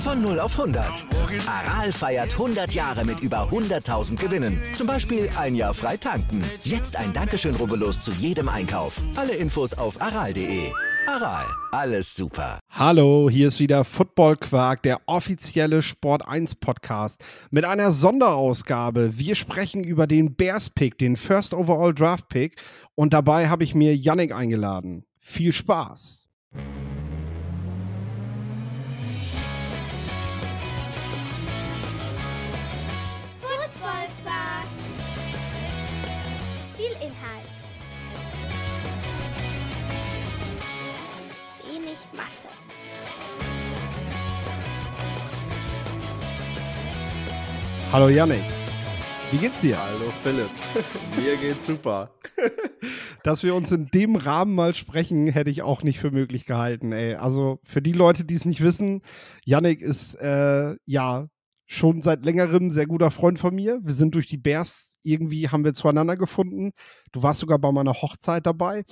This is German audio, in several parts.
Von 0 auf 100. Aral feiert 100 Jahre mit über 100.000 Gewinnen. Zum Beispiel ein Jahr frei tanken. Jetzt ein Dankeschön, rubbellos zu jedem Einkauf. Alle Infos auf aral.de. Aral, alles super. Hallo, hier ist wieder Football Quark, der offizielle Sport 1 Podcast mit einer Sonderausgabe. Wir sprechen über den Bears Pick, den First Overall Draft Pick und dabei habe ich mir Yannick eingeladen. Viel Spaß. Masse. Hallo Yannick. Wie geht's dir? Hallo Philipp, mir geht's super. Dass wir uns in dem Rahmen mal sprechen, hätte ich auch nicht für möglich gehalten. Ey. Also für die Leute, die es nicht wissen, Yannick ist äh, ja schon seit längerem ein sehr guter Freund von mir. Wir sind durch die Bears irgendwie haben wir zueinander gefunden. Du warst sogar bei meiner Hochzeit dabei.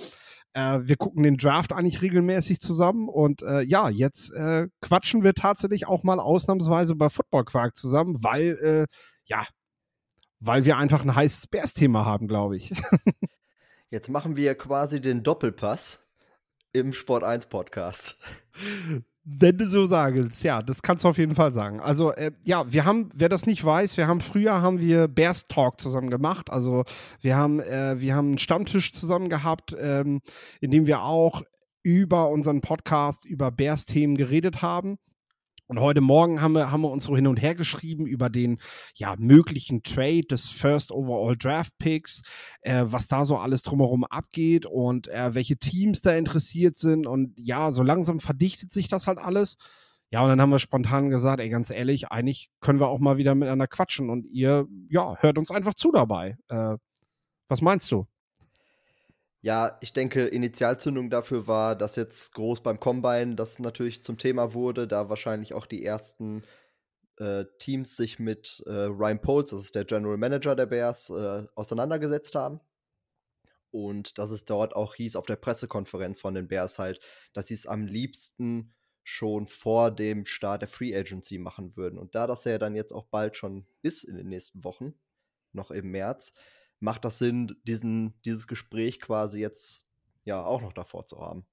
Äh, wir gucken den Draft eigentlich regelmäßig zusammen und äh, ja, jetzt äh, quatschen wir tatsächlich auch mal ausnahmsweise bei Football Quark zusammen, weil äh, ja, weil wir einfach ein heißes Bears-Thema haben, glaube ich. Jetzt machen wir quasi den Doppelpass im Sport 1 Podcast. Wenn du so sagst, ja, das kannst du auf jeden Fall sagen. Also, äh, ja, wir haben, wer das nicht weiß, wir haben früher haben wir Bears Talk zusammen gemacht. Also, wir haben, äh, wir haben einen Stammtisch zusammen gehabt, ähm, in dem wir auch über unseren Podcast, über Bears-Themen geredet haben. Und heute Morgen haben wir, haben wir uns so hin und her geschrieben über den ja, möglichen Trade des First Overall Draft Picks, äh, was da so alles drumherum abgeht und äh, welche Teams da interessiert sind. Und ja, so langsam verdichtet sich das halt alles. Ja, und dann haben wir spontan gesagt, ey, ganz ehrlich, eigentlich können wir auch mal wieder miteinander quatschen und ihr, ja, hört uns einfach zu dabei. Äh, was meinst du? Ja, ich denke, Initialzündung dafür war, dass jetzt groß beim Combine das natürlich zum Thema wurde, da wahrscheinlich auch die ersten äh, Teams sich mit äh, Ryan Poles, das ist der General Manager der Bears, äh, auseinandergesetzt haben. Und dass es dort auch hieß auf der Pressekonferenz von den Bears halt, dass sie es am liebsten schon vor dem Start der Free Agency machen würden. Und da das ja dann jetzt auch bald schon ist in den nächsten Wochen, noch im März, macht das Sinn, diesen, dieses Gespräch quasi jetzt ja auch noch davor zu haben.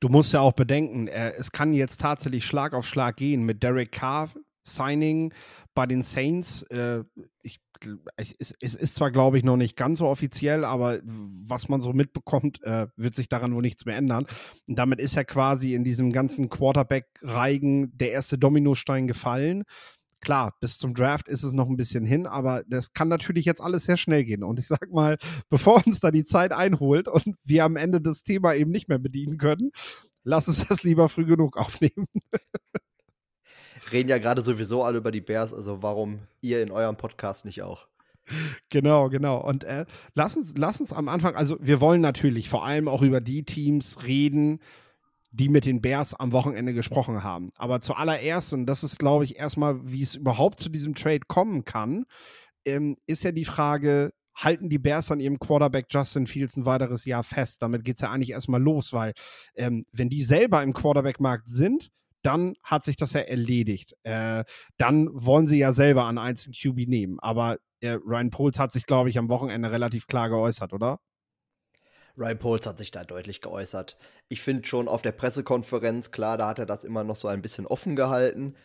Du musst ja auch bedenken, äh, es kann jetzt tatsächlich Schlag auf Schlag gehen mit Derek Carr. Signing bei den Saints. Äh, ich, es, es, ist zwar, glaube ich, noch nicht ganz so offiziell, aber was man so mitbekommt, äh, wird sich daran wohl nichts mehr ändern. Und damit ist ja quasi in diesem ganzen Quarterback-Reigen der erste Dominostein gefallen klar, bis zum Draft ist es noch ein bisschen hin, aber das kann natürlich jetzt alles sehr schnell gehen. Und ich sag mal, bevor uns da die Zeit einholt und wir am Ende das Thema eben nicht mehr bedienen können, lass uns das lieber früh genug aufnehmen. Reden ja gerade sowieso alle über die Bears, also warum ihr in eurem Podcast nicht auch? Genau, genau. Und äh, lass, uns, lass uns am Anfang, also wir wollen natürlich vor allem auch über die Teams reden, die mit den Bears am Wochenende gesprochen haben. Aber zuallererst, und das ist, glaube ich, erstmal, wie es überhaupt zu diesem Trade kommen kann, ähm, ist ja die Frage, halten die Bears an ihrem Quarterback Justin Fields ein weiteres Jahr fest? Damit geht es ja eigentlich erstmal los, weil ähm, wenn die selber im Quarterback-Markt sind, dann hat sich das ja erledigt. Äh, dann wollen sie ja selber an einzelnen QB nehmen. Aber äh, Ryan Poles hat sich, glaube ich, am Wochenende relativ klar geäußert, oder? Ryan Poles hat sich da deutlich geäußert. Ich finde schon auf der Pressekonferenz, klar, da hat er das immer noch so ein bisschen offen gehalten.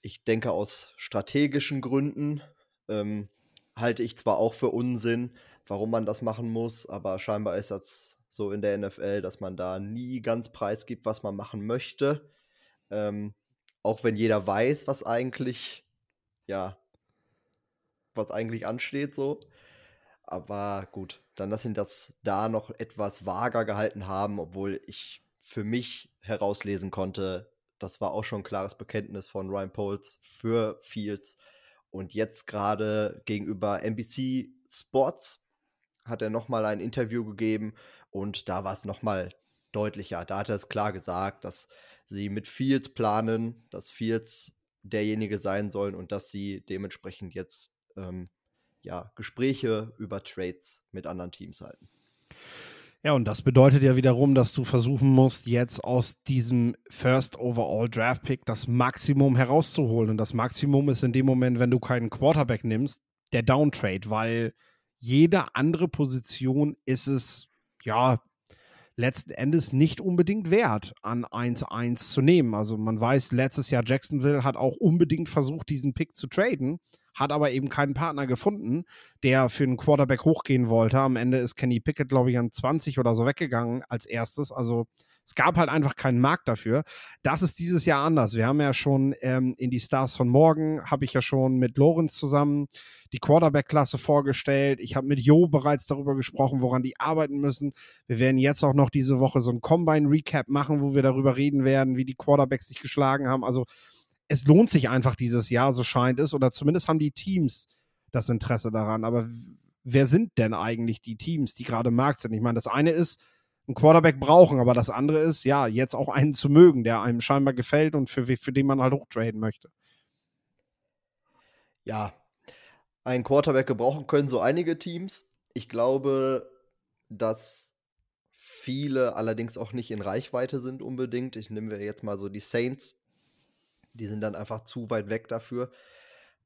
Ich denke, aus strategischen Gründen ähm, halte ich zwar auch für Unsinn, warum man das machen muss, aber scheinbar ist das so in der NFL, dass man da nie ganz preisgibt, was man machen möchte. Ähm, auch wenn jeder weiß, was eigentlich, ja, was eigentlich ansteht, so. Aber gut, dann dass sie das da noch etwas vager gehalten haben, obwohl ich für mich herauslesen konnte, das war auch schon ein klares Bekenntnis von Ryan Poles für Fields. Und jetzt gerade gegenüber NBC Sports hat er nochmal ein Interview gegeben und da war es nochmal deutlicher. Da hat er es klar gesagt, dass sie mit Fields planen, dass Fields derjenige sein sollen und dass sie dementsprechend jetzt ähm, ja, Gespräche über Trades mit anderen Teams halten. Ja, und das bedeutet ja wiederum, dass du versuchen musst, jetzt aus diesem First Overall Draft Pick das Maximum herauszuholen. Und das Maximum ist in dem Moment, wenn du keinen Quarterback nimmst, der Downtrade, weil jede andere Position ist es, ja, letzten Endes nicht unbedingt wert, an 1-1 zu nehmen. Also man weiß, letztes Jahr Jacksonville hat auch unbedingt versucht, diesen Pick zu traden hat aber eben keinen Partner gefunden, der für einen Quarterback hochgehen wollte. Am Ende ist Kenny Pickett, glaube ich, an 20 oder so weggegangen als erstes. Also es gab halt einfach keinen Markt dafür. Das ist dieses Jahr anders. Wir haben ja schon ähm, in die Stars von morgen, habe ich ja schon mit Lorenz zusammen die Quarterback-Klasse vorgestellt. Ich habe mit Jo bereits darüber gesprochen, woran die arbeiten müssen. Wir werden jetzt auch noch diese Woche so ein Combine-Recap machen, wo wir darüber reden werden, wie die Quarterbacks sich geschlagen haben. Also es lohnt sich einfach dieses Jahr, so scheint es, oder zumindest haben die Teams das Interesse daran. Aber wer sind denn eigentlich die Teams, die gerade im Markt sind? Ich meine, das eine ist, einen Quarterback brauchen, aber das andere ist, ja, jetzt auch einen zu mögen, der einem scheinbar gefällt und für, für den man halt hochtraden möchte. Ja, einen Quarterback gebrauchen können so einige Teams. Ich glaube, dass viele allerdings auch nicht in Reichweite sind unbedingt. Ich nehme jetzt mal so die Saints die sind dann einfach zu weit weg dafür.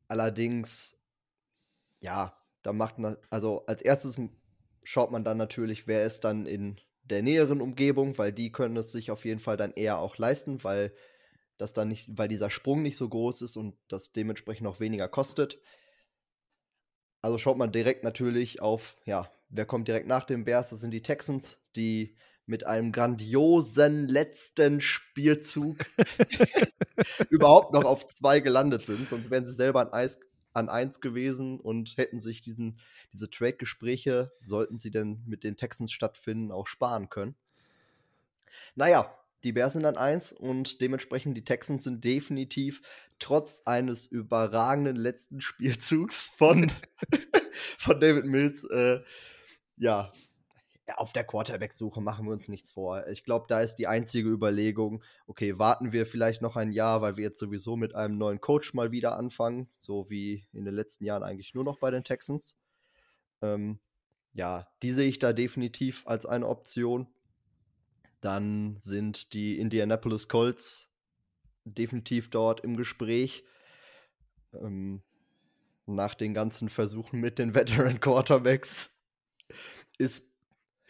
Allerdings, ja, da macht man, also als erstes schaut man dann natürlich, wer ist dann in der näheren Umgebung, weil die können es sich auf jeden Fall dann eher auch leisten, weil das dann nicht, weil dieser Sprung nicht so groß ist und das dementsprechend auch weniger kostet. Also schaut man direkt natürlich auf, ja, wer kommt direkt nach den Bears? Das sind die Texans, die mit einem grandiosen letzten Spielzug überhaupt noch auf zwei gelandet sind. Sonst wären sie selber an, Eis, an eins gewesen und hätten sich diesen, diese Trade-Gespräche, sollten sie denn mit den Texans stattfinden, auch sparen können. Naja, die Bears sind an eins und dementsprechend die Texans sind definitiv trotz eines überragenden letzten Spielzugs von, von David Mills, äh, ja, auf der Quarterback-Suche machen wir uns nichts vor. Ich glaube, da ist die einzige Überlegung, okay, warten wir vielleicht noch ein Jahr, weil wir jetzt sowieso mit einem neuen Coach mal wieder anfangen, so wie in den letzten Jahren eigentlich nur noch bei den Texans. Ähm, ja, die sehe ich da definitiv als eine Option. Dann sind die Indianapolis Colts definitiv dort im Gespräch. Ähm, nach den ganzen Versuchen mit den Veteran Quarterbacks ist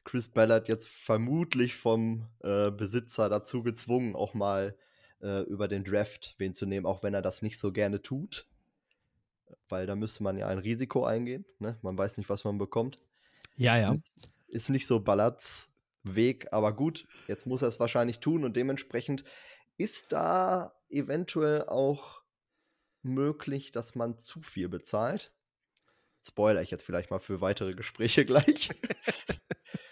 Chris Ballard jetzt vermutlich vom äh, Besitzer dazu gezwungen, auch mal äh, über den Draft wen zu nehmen, auch wenn er das nicht so gerne tut. Weil da müsste man ja ein Risiko eingehen. Ne? Man weiß nicht, was man bekommt. Ja, ja. Ist nicht so Ballards Weg, aber gut, jetzt muss er es wahrscheinlich tun und dementsprechend ist da eventuell auch möglich, dass man zu viel bezahlt. Spoiler ich jetzt vielleicht mal für weitere Gespräche gleich.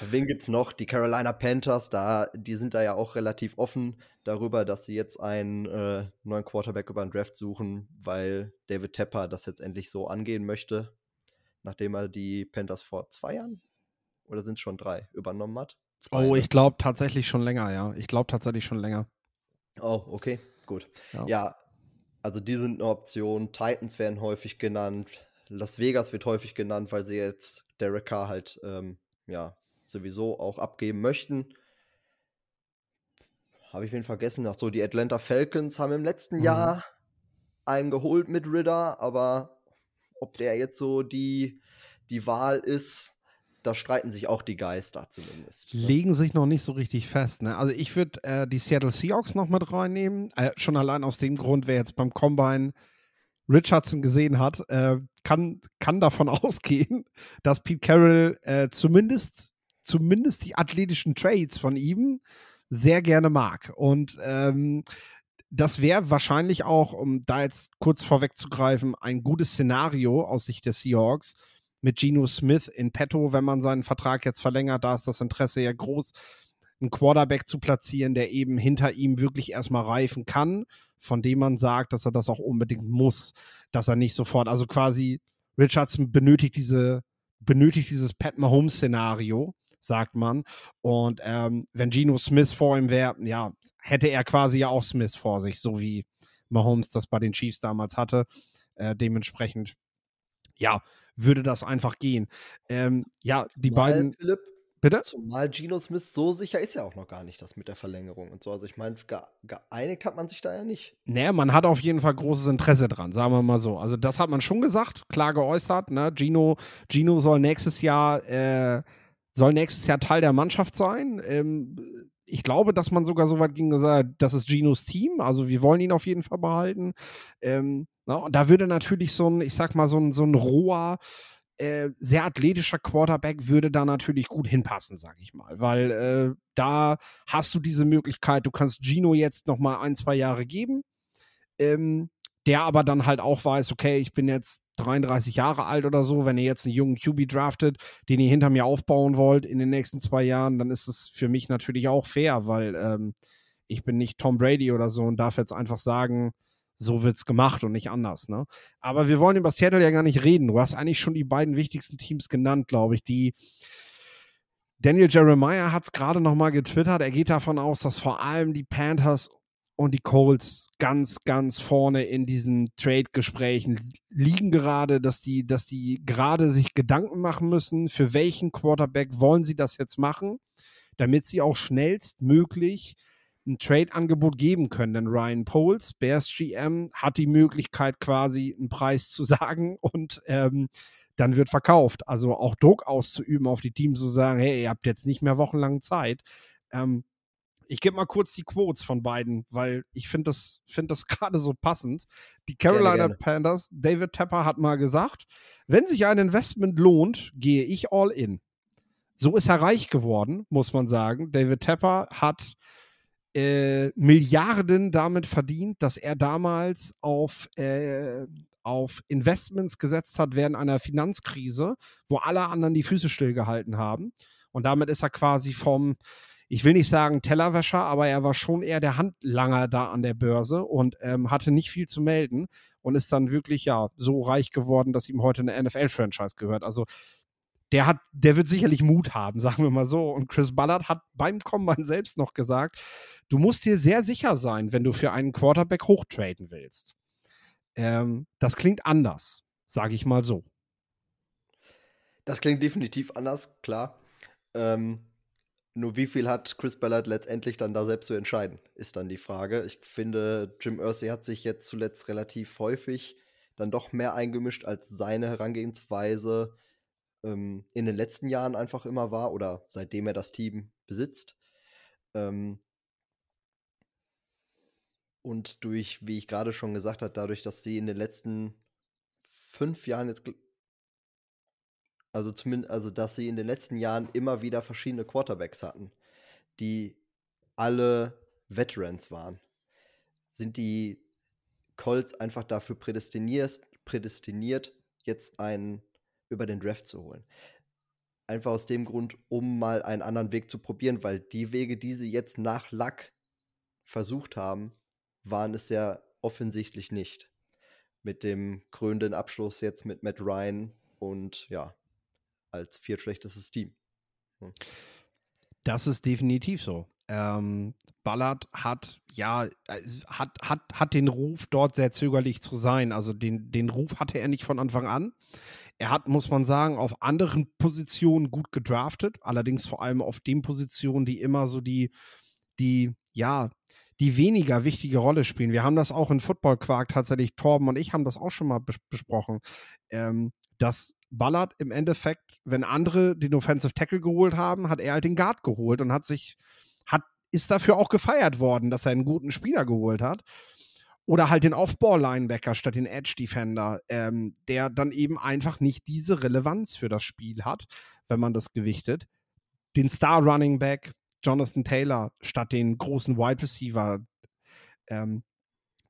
Wen gibt es noch? Die Carolina Panthers, da, die sind da ja auch relativ offen darüber, dass sie jetzt einen äh, neuen Quarterback über den Draft suchen, weil David Tepper das jetzt endlich so angehen möchte, nachdem er die Panthers vor zwei Jahren oder sind es schon drei übernommen hat. Zwei, oh, ne? ich glaube tatsächlich schon länger, ja. Ich glaube tatsächlich schon länger. Oh, okay, gut. Ja. ja, also die sind eine Option. Titans werden häufig genannt. Las Vegas wird häufig genannt, weil sie jetzt Derek Carr halt ähm, ja, sowieso auch abgeben möchten. Habe ich wen vergessen? Ach so, die Atlanta Falcons haben im letzten mhm. Jahr einen geholt mit Ridder, aber ob der jetzt so die, die Wahl ist, da streiten sich auch die Geister zumindest. Ne? Legen sich noch nicht so richtig fest. Ne? Also ich würde äh, die Seattle Seahawks noch mit reinnehmen. Äh, schon allein aus dem Grund, wer jetzt beim Combine Richardson gesehen hat, äh, kann, kann davon ausgehen, dass Pete Carroll äh, zumindest zumindest die athletischen Trades von ihm sehr gerne mag. Und ähm, das wäre wahrscheinlich auch, um da jetzt kurz vorwegzugreifen, ein gutes Szenario aus Sicht der Seahawks mit Geno Smith in petto, wenn man seinen Vertrag jetzt verlängert. Da ist das Interesse ja groß. einen Quarterback zu platzieren, der eben hinter ihm wirklich erstmal reifen kann, von dem man sagt, dass er das auch unbedingt muss, dass er nicht sofort, also quasi Richardson benötigt diese, benötigt dieses Pat Mahomes-Szenario, sagt man. Und ähm, wenn Geno Smith vor ihm wäre, ja, hätte er quasi ja auch Smith vor sich, so wie Mahomes das bei den Chiefs damals hatte. Äh, dementsprechend, ja, würde das einfach gehen. Ähm, ja, die Mal, beiden. Philipp, Bitte? Zumal Geno Smith so sicher ist ja auch noch gar nicht, das mit der Verlängerung und so. Also ich meine, geeinigt hat man sich da ja nicht. Naja, man hat auf jeden Fall großes Interesse dran, sagen wir mal so. Also das hat man schon gesagt, klar geäußert. Ne? Gino, Gino soll nächstes Jahr äh, soll nächstes Jahr Teil der Mannschaft sein. Ähm, ich glaube, dass man sogar so weit ging gesagt, das ist Ginos Team. Also wir wollen ihn auf jeden Fall behalten. Ähm, na, und da würde natürlich so ein, ich sag mal, so ein, so ein roher äh, sehr athletischer Quarterback würde da natürlich gut hinpassen, sag ich mal, weil äh, da hast du diese Möglichkeit, du kannst Gino jetzt noch mal ein, zwei Jahre geben, ähm, der aber dann halt auch weiß, okay, ich bin jetzt 33 Jahre alt oder so, wenn ihr jetzt einen jungen QB draftet, den ihr hinter mir aufbauen wollt in den nächsten zwei Jahren, dann ist es für mich natürlich auch fair, weil ähm, ich bin nicht Tom Brady oder so und darf jetzt einfach sagen, so wird's gemacht und nicht anders. Ne? Aber wir wollen über Seattle ja gar nicht reden. Du hast eigentlich schon die beiden wichtigsten Teams genannt, glaube ich, die Daniel Jeremiah hat es gerade noch mal getwittert. Er geht davon aus, dass vor allem die Panthers und die Colts ganz, ganz vorne in diesen Trade-Gesprächen liegen gerade, dass die, dass die gerade sich Gedanken machen müssen, für welchen Quarterback wollen sie das jetzt machen, damit sie auch schnellstmöglich ein Trade-Angebot geben können. Denn Ryan Poles, Bears GM, hat die Möglichkeit, quasi einen Preis zu sagen und ähm, dann wird verkauft. Also auch Druck auszuüben auf die Teams zu sagen, hey, ihr habt jetzt nicht mehr wochenlang Zeit. Ähm, ich gebe mal kurz die Quotes von beiden, weil ich finde das, find das gerade so passend. Die Carolina gerne, gerne. Panthers, David Tepper hat mal gesagt, wenn sich ein Investment lohnt, gehe ich all in. So ist er reich geworden, muss man sagen. David Tepper hat äh, Milliarden damit verdient, dass er damals auf, äh, auf Investments gesetzt hat während einer Finanzkrise, wo alle anderen die Füße stillgehalten haben. Und damit ist er quasi vom, ich will nicht sagen Tellerwäscher, aber er war schon eher der Handlanger da an der Börse und ähm, hatte nicht viel zu melden und ist dann wirklich ja so reich geworden, dass ihm heute eine NFL-Franchise gehört. Also der hat, der wird sicherlich Mut haben, sagen wir mal so. Und Chris Ballard hat beim Combine selbst noch gesagt, du musst dir sehr sicher sein, wenn du für einen Quarterback hochtraden willst. Ähm, das klingt anders, sage ich mal so. Das klingt definitiv anders, klar. Ähm, nur wie viel hat Chris Ballard letztendlich dann da selbst zu entscheiden, ist dann die Frage. Ich finde, Jim Irsay hat sich jetzt zuletzt relativ häufig dann doch mehr eingemischt, als seine Herangehensweise ähm, in den letzten Jahren einfach immer war oder seitdem er das Team besitzt. Ähm, und durch, wie ich gerade schon gesagt habe, dadurch, dass sie in den letzten fünf Jahren jetzt, also zumindest, also dass sie in den letzten Jahren immer wieder verschiedene Quarterbacks hatten, die alle Veterans waren, sind die Colts einfach dafür prädestiniert, prädestiniert jetzt einen über den Draft zu holen. Einfach aus dem Grund, um mal einen anderen Weg zu probieren, weil die Wege, die sie jetzt nach Luck versucht haben, waren es ja offensichtlich nicht. Mit dem krönenden Abschluss jetzt mit Matt Ryan und ja, als viertschlechtestes Team. Hm. Das ist definitiv so. Ähm, Ballard hat ja äh, hat, hat, hat den Ruf, dort sehr zögerlich zu sein. Also den, den Ruf hatte er nicht von Anfang an. Er hat, muss man sagen, auf anderen Positionen gut gedraftet, allerdings vor allem auf den Positionen, die immer so die, die, ja, die weniger wichtige Rolle spielen. Wir haben das auch in Football Quark tatsächlich, Torben und ich haben das auch schon mal bes besprochen, ähm, dass Ballard im Endeffekt, wenn andere den Offensive Tackle geholt haben, hat er halt den Guard geholt und hat sich, hat, ist dafür auch gefeiert worden, dass er einen guten Spieler geholt hat. Oder halt den Off-Ball-Linebacker statt den Edge-Defender, ähm, der dann eben einfach nicht diese Relevanz für das Spiel hat, wenn man das gewichtet. Den Star-Running Back, Jonathan Taylor, statt den großen Wide Receiver. Ähm,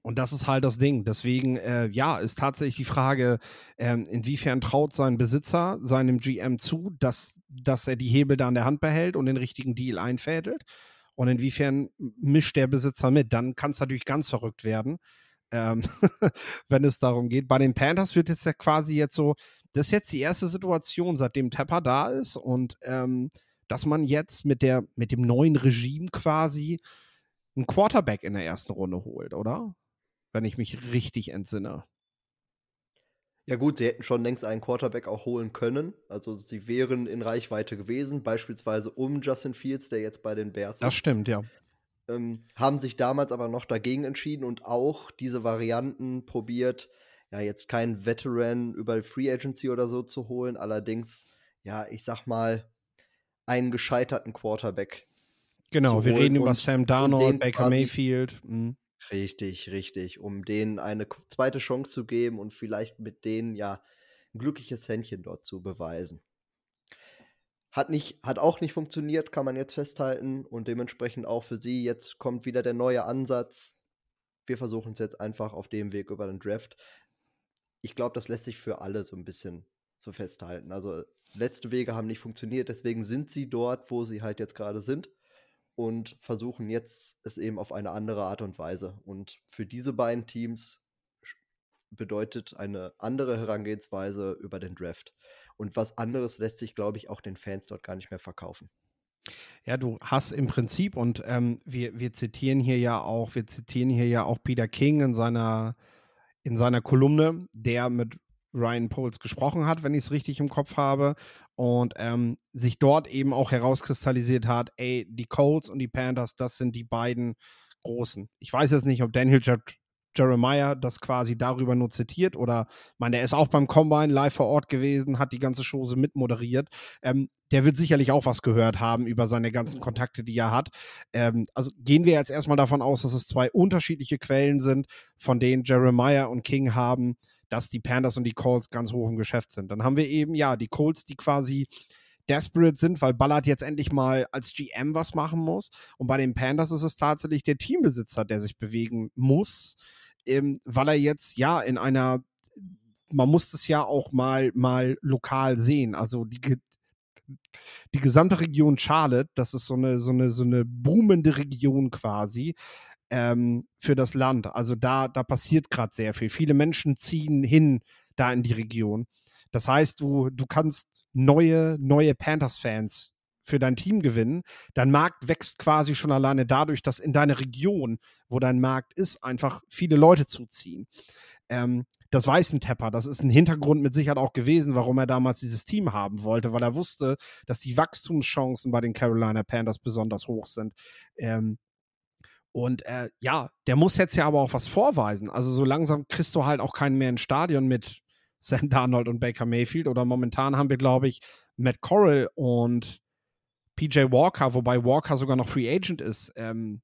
Und das ist halt das Ding. Deswegen, äh, ja, ist tatsächlich die Frage, ähm, inwiefern traut sein Besitzer seinem GM zu, dass, dass er die Hebel da in der Hand behält und den richtigen Deal einfädelt. Und inwiefern mischt der Besitzer mit? Dann kann es natürlich ganz verrückt werden, ähm, wenn es darum geht. Bei den Panthers wird es ja quasi jetzt so, das ist jetzt die erste Situation, seitdem Tepper da ist und ähm, dass man jetzt mit, der, mit dem neuen Regime quasi einen Quarterback in der ersten Runde holt, oder? Wenn ich mich richtig entsinne. Ja gut, sie hätten schon längst einen Quarterback auch holen können. Also sie wären in Reichweite gewesen, beispielsweise um Justin Fields, der jetzt bei den Bears ist. Das stimmt, ja. Ähm, haben sich damals aber noch dagegen entschieden und auch diese Varianten probiert, ja, jetzt keinen Veteran über Free Agency oder so zu holen, allerdings, ja, ich sag mal, einen gescheiterten Quarterback. Genau, wir reden über Sam Darnold, Baker Mayfield. Mhm. Richtig, richtig, um denen eine zweite Chance zu geben und vielleicht mit denen ja ein glückliches Händchen dort zu beweisen. Hat, nicht, hat auch nicht funktioniert, kann man jetzt festhalten. Und dementsprechend auch für sie. Jetzt kommt wieder der neue Ansatz. Wir versuchen es jetzt einfach auf dem Weg über den Draft. Ich glaube, das lässt sich für alle so ein bisschen so festhalten. Also letzte Wege haben nicht funktioniert, deswegen sind sie dort, wo sie halt jetzt gerade sind und versuchen jetzt es eben auf eine andere Art und Weise. Und für diese beiden Teams bedeutet eine andere Herangehensweise über den Draft. Und was anderes lässt sich, glaube ich, auch den Fans dort gar nicht mehr verkaufen. Ja, du hast im Prinzip, und ähm, wir, wir zitieren hier ja auch, wir zitieren hier ja auch Peter King in seiner, in seiner Kolumne, der mit Ryan Poles gesprochen hat, wenn ich es richtig im Kopf habe. Und ähm, sich dort eben auch herauskristallisiert hat, ey, die Colts und die Panthers, das sind die beiden großen. Ich weiß jetzt nicht, ob Daniel Jeremiah das quasi darüber nur zitiert oder, meine, er ist auch beim Combine live vor Ort gewesen, hat die ganze Chose mitmoderiert. Ähm, der wird sicherlich auch was gehört haben über seine ganzen Kontakte, die er hat. Ähm, also gehen wir jetzt erstmal davon aus, dass es zwei unterschiedliche Quellen sind, von denen Jeremiah und King haben, dass die Panthers und die Colts ganz hoch im Geschäft sind. Dann haben wir eben, ja, die Colts, die quasi desperate sind, weil Ballard jetzt endlich mal als GM was machen muss. Und bei den Panthers ist es tatsächlich der Teambesitzer, der sich bewegen muss, ähm, weil er jetzt ja in einer, man muss das ja auch mal, mal lokal sehen. Also die, die gesamte Region Charlotte, das ist so eine, so eine, so eine boomende Region quasi ähm, für das Land. Also da, da passiert gerade sehr viel. Viele Menschen ziehen hin da in die Region. Das heißt, du, du kannst neue, neue Panthers-Fans für dein Team gewinnen. Dein Markt wächst quasi schon alleine dadurch, dass in deine Region, wo dein Markt ist, einfach viele Leute zuziehen. Ähm, das weiß ein Tepper. Das ist ein Hintergrund mit Sicherheit auch gewesen, warum er damals dieses Team haben wollte, weil er wusste, dass die Wachstumschancen bei den Carolina Panthers besonders hoch sind. Ähm, und äh, ja, der muss jetzt ja aber auch was vorweisen. Also so langsam kriegst du halt auch keinen mehr ins Stadion mit Sam Darnold und Baker Mayfield. Oder momentan haben wir, glaube ich, Matt Corral und PJ Walker, wobei Walker sogar noch Free Agent ist ähm,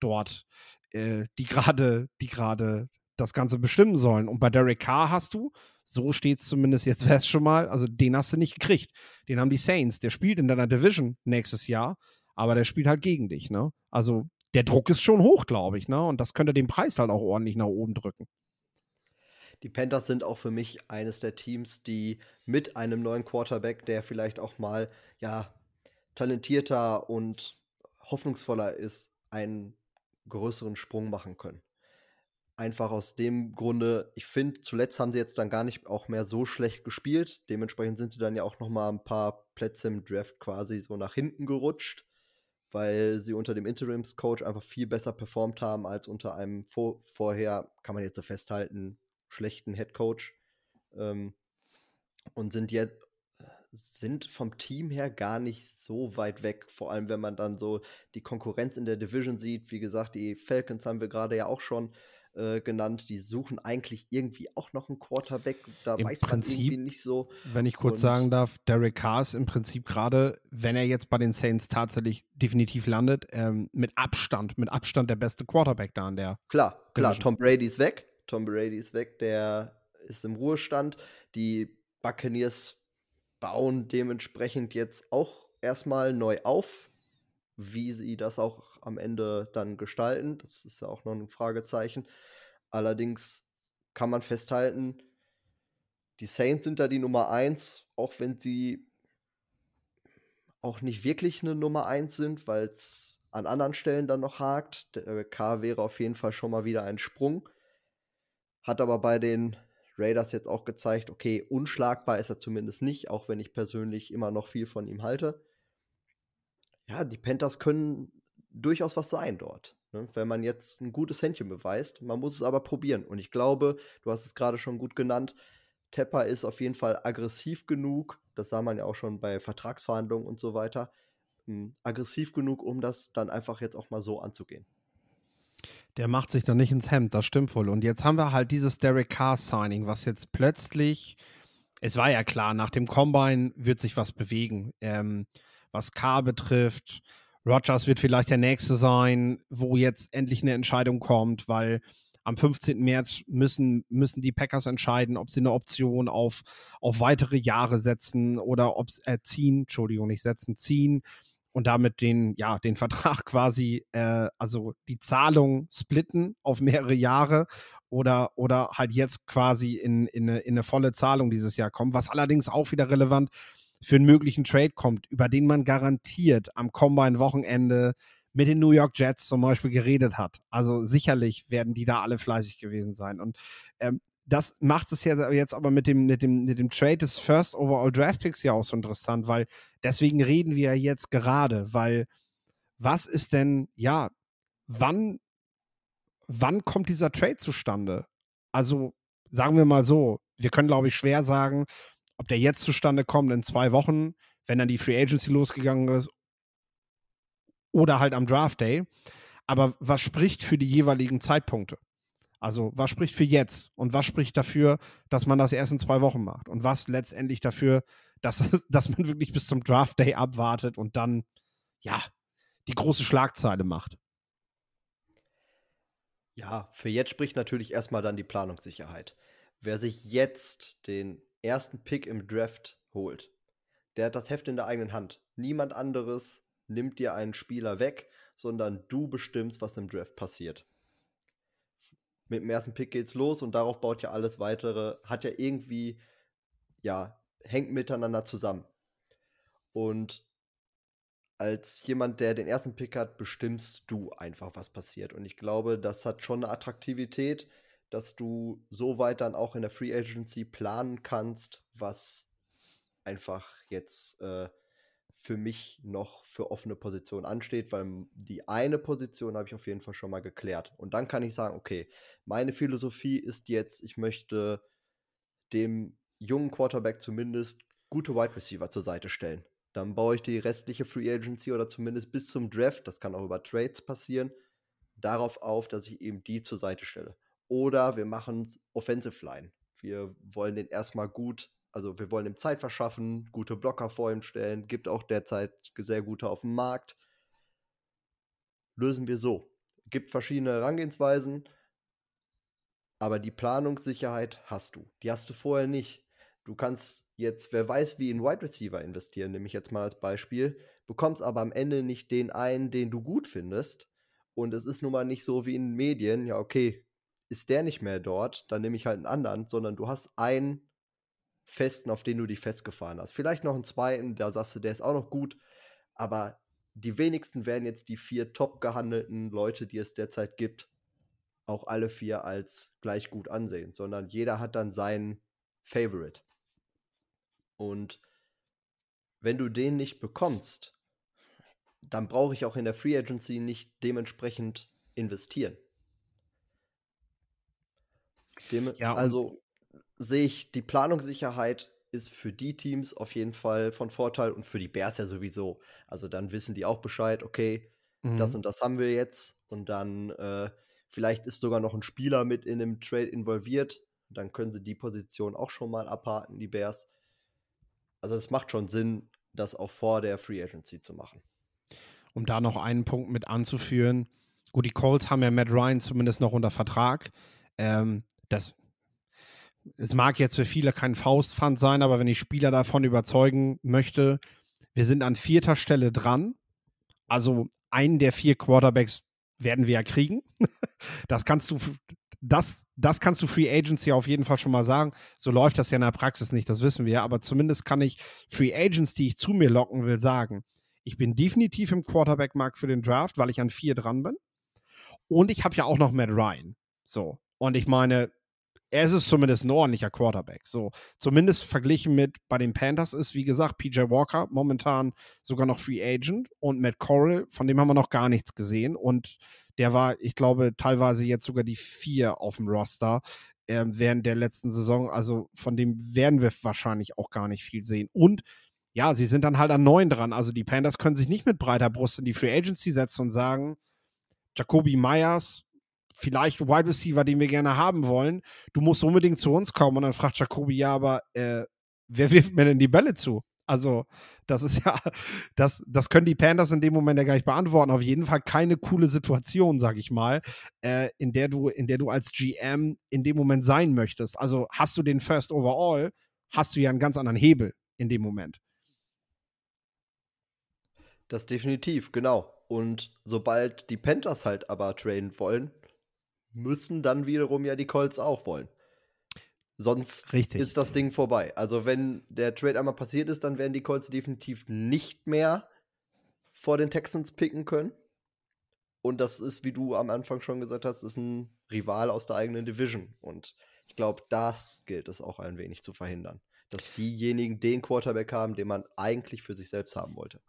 dort, äh, die gerade, die gerade das Ganze bestimmen sollen. Und bei Derek Carr hast du, so steht es zumindest jetzt fest schon mal, also den hast du nicht gekriegt. Den haben die Saints. Der spielt in deiner Division nächstes Jahr, aber der spielt halt gegen dich, ne? Also der Druck ist schon hoch, glaube ich, ne? Und das könnte den Preis halt auch ordentlich nach oben drücken. Die Panthers sind auch für mich eines der Teams, die mit einem neuen Quarterback, der vielleicht auch mal ja talentierter und hoffnungsvoller ist, einen größeren Sprung machen können. Einfach aus dem Grunde, ich finde, zuletzt haben sie jetzt dann gar nicht auch mehr so schlecht gespielt. Dementsprechend sind sie dann ja auch noch mal ein paar Plätze im Draft quasi so nach hinten gerutscht weil sie unter dem Interims-Coach einfach viel besser performt haben als unter einem vor vorher, kann man jetzt so festhalten, schlechten Head-Coach. Ähm, und sind jetzt sind vom Team her gar nicht so weit weg. Vor allem, wenn man dann so die Konkurrenz in der Division sieht. Wie gesagt, die Falcons haben wir gerade ja auch schon äh, genannt. Die suchen eigentlich irgendwie auch noch einen Quarterback. Da Im weiß Prinzip, man irgendwie nicht so. Wenn ich kurz Und- sagen darf, Derek Carr ist im Prinzip gerade, wenn er jetzt bei den Saints tatsächlich definitiv landet, ähm, mit Abstand, mit Abstand der beste Quarterback da an der. Klar, klar, Division. Tom Brady ist weg. Tom Brady ist weg, der ist im Ruhestand. Die Buccaneers bauen dementsprechend jetzt auch erstmal neu auf. Wie sie das auch am Ende dann gestalten, das ist ja auch noch ein Fragezeichen. Allerdings kann man festhalten, die Saints sind da die Nummer 1, auch wenn sie auch nicht wirklich eine Nummer 1 sind, weil es an anderen Stellen dann noch hakt. Der äh, K wäre auf jeden Fall schon mal wieder ein Sprung. Hat aber bei den Raiders jetzt auch gezeigt, okay, unschlagbar ist er zumindest nicht, auch wenn ich persönlich immer noch viel von ihm halte. Ja, die Panthers können durchaus was sein dort. Ne? Wenn man jetzt ein gutes Händchen beweist, man muss es aber probieren. Und ich glaube, du hast es gerade schon gut genannt, Tepper ist auf jeden Fall aggressiv genug, das sah man ja auch schon bei Vertragsverhandlungen und so weiter, hm, aggressiv genug, um das dann einfach jetzt auch mal so anzugehen. Der macht sich noch nicht ins Hemd, das stimmt wohl. Und jetzt haben wir halt dieses Derek Carr-Signing, was jetzt plötzlich, es war ja klar, nach dem Combine wird sich was bewegen. Ähm, was Carr betrifft, Rogers wird vielleicht der Nächste sein, wo jetzt endlich eine Entscheidung kommt, weil am 15. März müssen, müssen die Packers entscheiden, ob sie eine Option auf, auf weitere Jahre setzen oder ob sie äh, ziehen, Entschuldigung, nicht setzen, ziehen und damit den, ja, den Vertrag quasi, äh, also die Zahlung splitten auf mehrere Jahre oder, oder halt jetzt quasi in, in, eine, in eine volle Zahlung dieses Jahr kommen, was allerdings auch wieder relevant für einen möglichen Trade kommt, über den man garantiert am Combine-Wochenende mit den New York Jets zum Beispiel geredet hat. Also sicherlich werden die da alle fleißig gewesen sein. Und ähm, das macht es ja jetzt aber mit dem, mit dem, mit dem Trade des First Overall Draft Picks ja auch so interessant, weil deswegen reden wir ja jetzt gerade, weil was ist denn, ja, wann, wann kommt dieser Trade zustande? Also sagen wir mal so, wir können glaube ich schwer sagen, ob der jetzt zustande kommt in zwei Wochen, wenn dann die Free Agency losgegangen ist oder halt am Draft Day. Aber was spricht für die jeweiligen Zeitpunkte? Also was spricht für jetzt und was spricht dafür, dass man das erst in zwei Wochen macht und was letztendlich dafür, dass, dass man wirklich bis zum Draft Day abwartet und dann, ja, die große Schlagzeile macht. Ja, für jetzt spricht natürlich erstmal dann die Planungssicherheit. Wer sich jetzt den ersten Pick im Draft holt, der hat das Heft in der eigenen Hand. Niemand anderes nimmt dir einen Spieler weg, sondern du bestimmst, was im Draft passiert mit dem ersten Pick geht's los und darauf baut ja alles weitere, hat ja irgendwie, ja, hängt miteinander zusammen. Und als jemand, der den ersten Pick hat, bestimmst du einfach, was passiert. Und ich glaube, das hat schon eine Attraktivität, dass du so weit dann auch in der Free Agency planen kannst, was einfach jetzt äh, für mich noch für offene Positionen ansteht, weil die eine Position habe ich auf jeden Fall schon mal geklärt. Und dann kann ich sagen, okay, meine Philosophie ist jetzt, ich möchte dem jungen Quarterback zumindest gute Wide Receiver zur Seite stellen. Dann baue ich die restliche Free Agency oder zumindest bis zum Draft, das kann auch über Trades passieren, darauf auf, dass ich eben die zur Seite stelle. Oder wir machen Offensive Line. Wir wollen den erstmal gut also wir wollen ihm Zeit verschaffen, gute Blocker vor ihm stellen, gibt auch derzeit sehr gute auf dem Markt. Lösen wir so. Gibt verschiedene Herangehensweisen, aber die Planungssicherheit hast du. Die hast du vorher nicht. Du kannst jetzt, wer weiß, wie in Wide Receiver investieren, nehme ich jetzt mal als Beispiel, bekommst aber am Ende nicht den einen, den du gut findest. Und es ist nun mal nicht so wie in Medien, ja, okay, ist der nicht mehr dort, dann nehme ich halt einen anderen, sondern du hast einen festen, auf den du dich festgefahren hast. Vielleicht noch einen zweiten, da sagst du, der ist auch noch gut, aber die wenigsten werden jetzt die vier top gehandelten Leute, die es derzeit gibt, auch alle vier als gleich gut ansehen, sondern jeder hat dann seinen Favorite. Und wenn du den nicht bekommst, dann brauche ich auch in der Free Agency nicht dementsprechend investieren. Dem, ja, also sehe ich, die Planungssicherheit ist für die Teams auf jeden Fall von Vorteil und für die Bears ja sowieso. Also dann wissen die auch Bescheid, okay, mhm. das und das haben wir jetzt und dann äh, vielleicht ist sogar noch ein Spieler mit in dem Trade involviert. Dann können sie die Position auch schon mal abhaken, die Bears. Also es macht schon Sinn, das auch vor der Free Agency zu machen. Um da noch einen Punkt mit anzuführen. Gut, die Colts haben ja Matt Ryan zumindest noch unter Vertrag. Ähm, das es mag jetzt für viele kein Faustpfand sein, aber wenn ich Spieler davon überzeugen möchte, wir sind an vierter Stelle dran. Also einen der vier Quarterbacks werden wir ja kriegen. Das kannst du, das, das kannst du Free Agency auf jeden Fall schon mal sagen. So läuft das ja in der Praxis nicht, das wissen wir. Aber zumindest kann ich Free Agents, die ich zu mir locken will, sagen, ich bin definitiv im Quarterback-Markt für den Draft, weil ich an vier dran bin. Und ich habe ja auch noch Matt Ryan. So. Und ich meine, er ist zumindest ein ordentlicher Quarterback. So, zumindest verglichen mit bei den Panthers ist, wie gesagt, PJ Walker momentan sogar noch Free Agent und Matt Corral, von dem haben wir noch gar nichts gesehen. Und der war, ich glaube, teilweise jetzt sogar die vier auf dem Roster äh, während der letzten Saison. Also von dem werden wir wahrscheinlich auch gar nicht viel sehen. Und ja, sie sind dann halt an neun dran. Also die Panthers können sich nicht mit breiter Brust in die Free Agency setzen und sagen, Jacoby Myers, vielleicht Wide Receiver, den wir gerne haben wollen, du musst unbedingt zu uns kommen. Und dann fragt Jacoby, ja, aber äh, wer wirft mir denn die Bälle zu? Also, das ist ja, das, das können die Panthers in dem Moment ja gar nicht beantworten. Auf jeden Fall keine coole Situation, sag ich mal, äh, in der du, in der du als GM in dem Moment sein möchtest. Also hast du den First Overall, hast du ja einen ganz anderen Hebel in dem Moment. Das definitiv, genau. Und sobald die Panthers halt aber traden wollen, müssen dann wiederum ja die Colts auch wollen. Sonst Richtig. ist das Ding vorbei. Also wenn der Trade einmal passiert ist, dann werden die Colts definitiv nicht mehr vor den Texans picken können. Und das ist, wie du am Anfang schon gesagt hast, ist ein Rival aus der eigenen Division. Und ich glaube, das gilt es auch ein wenig zu verhindern. Dass diejenigen den Quarterback haben, den man eigentlich für sich selbst haben wollte.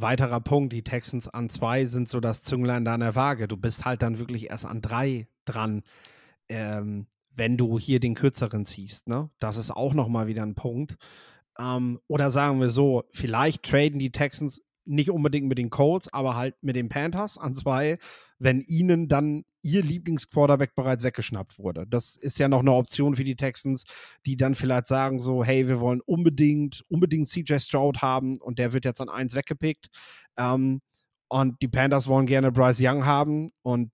Weiterer Punkt, die Texans an zwei sind so das Zünglein der Waage. Du bist halt dann wirklich erst an drei dran, ähm, wenn du hier den kürzeren ziehst. Ne? Das ist auch nochmal wieder ein Punkt. Ähm, oder sagen wir so, vielleicht traden die Texans nicht unbedingt mit den Colts, aber halt mit den Panthers an zwei, wenn ihnen dann ihr Lieblingsquarterback bereits weggeschnappt wurde. Das ist ja noch eine Option für die Texans, die dann vielleicht sagen so, hey, wir wollen unbedingt, unbedingt CJ Stroud haben und der wird jetzt an eins weggepickt. Ähm, und die Panthers wollen gerne Bryce Young haben und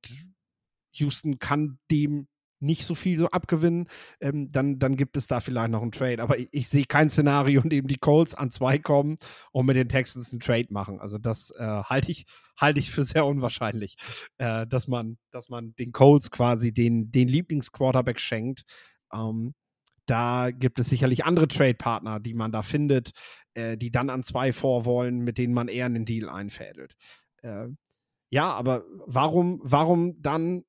Houston kann dem nicht so viel so abgewinnen, ähm, dann, dann gibt es da vielleicht noch einen Trade. Aber ich, ich sehe kein Szenario, in dem die Colts an zwei kommen und mit den Texans einen Trade machen. Also das äh, halte ich, halte ich für sehr unwahrscheinlich, äh, dass, man, dass man den Colts quasi den, den Lieblingsquarterback schenkt. Ähm, da gibt es sicherlich andere Trade-Partner, die man da findet, äh, die dann an zwei vorwollen, mit denen man eher einen Deal einfädelt. Äh, ja, aber warum, warum dann